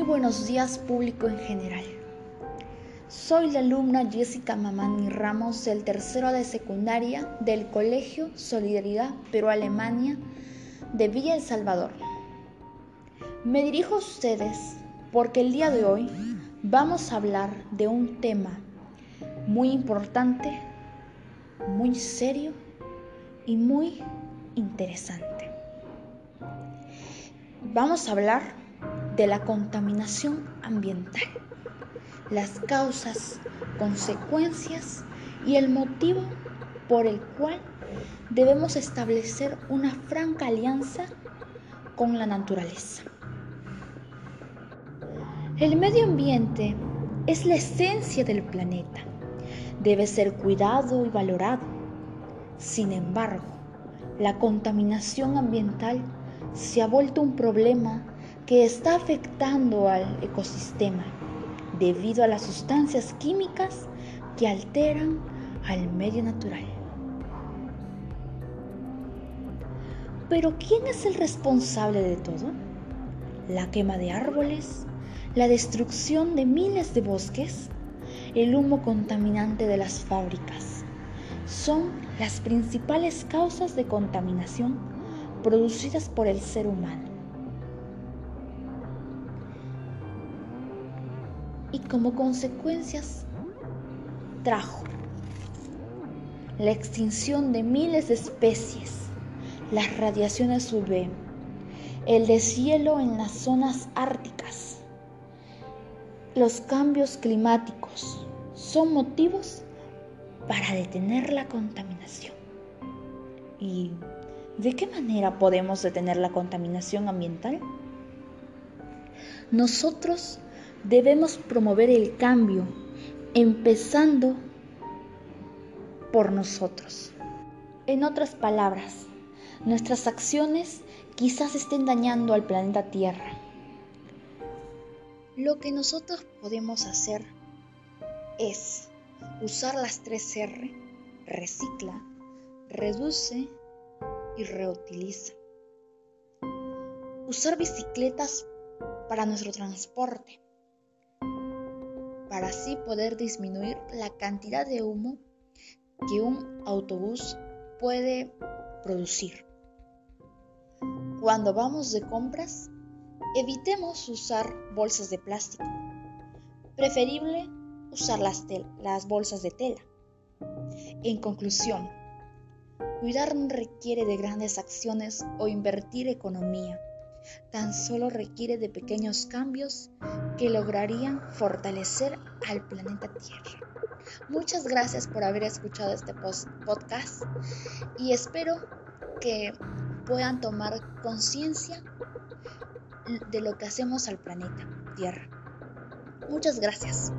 buenos días público en general. Soy la alumna Jessica Mamani Ramos del tercero de secundaria del Colegio Solidaridad Perú-Alemania de Villa El Salvador. Me dirijo a ustedes porque el día de hoy vamos a hablar de un tema muy importante, muy serio y muy interesante. Vamos a hablar de la contaminación ambiental, las causas, consecuencias y el motivo por el cual debemos establecer una franca alianza con la naturaleza. El medio ambiente es la esencia del planeta. Debe ser cuidado y valorado. Sin embargo, la contaminación ambiental se ha vuelto un problema que está afectando al ecosistema debido a las sustancias químicas que alteran al medio natural. Pero ¿quién es el responsable de todo? La quema de árboles, la destrucción de miles de bosques, el humo contaminante de las fábricas. Son las principales causas de contaminación producidas por el ser humano. Y como consecuencias trajo la extinción de miles de especies, las radiaciones UV, el deshielo en las zonas árticas, los cambios climáticos son motivos para detener la contaminación. ¿Y de qué manera podemos detener la contaminación ambiental? Nosotros debemos promover el cambio, empezando por nosotros. En otras palabras, nuestras acciones quizás estén dañando al planeta Tierra. Lo que nosotros podemos hacer es usar las tres R, recicla, reduce y reutiliza. Usar bicicletas para nuestro transporte para así poder disminuir la cantidad de humo que un autobús puede producir. Cuando vamos de compras, evitemos usar bolsas de plástico. Preferible usar las, las bolsas de tela. En conclusión, cuidar no requiere de grandes acciones o invertir economía tan solo requiere de pequeños cambios que lograrían fortalecer al planeta Tierra. Muchas gracias por haber escuchado este podcast y espero que puedan tomar conciencia de lo que hacemos al planeta Tierra. Muchas gracias.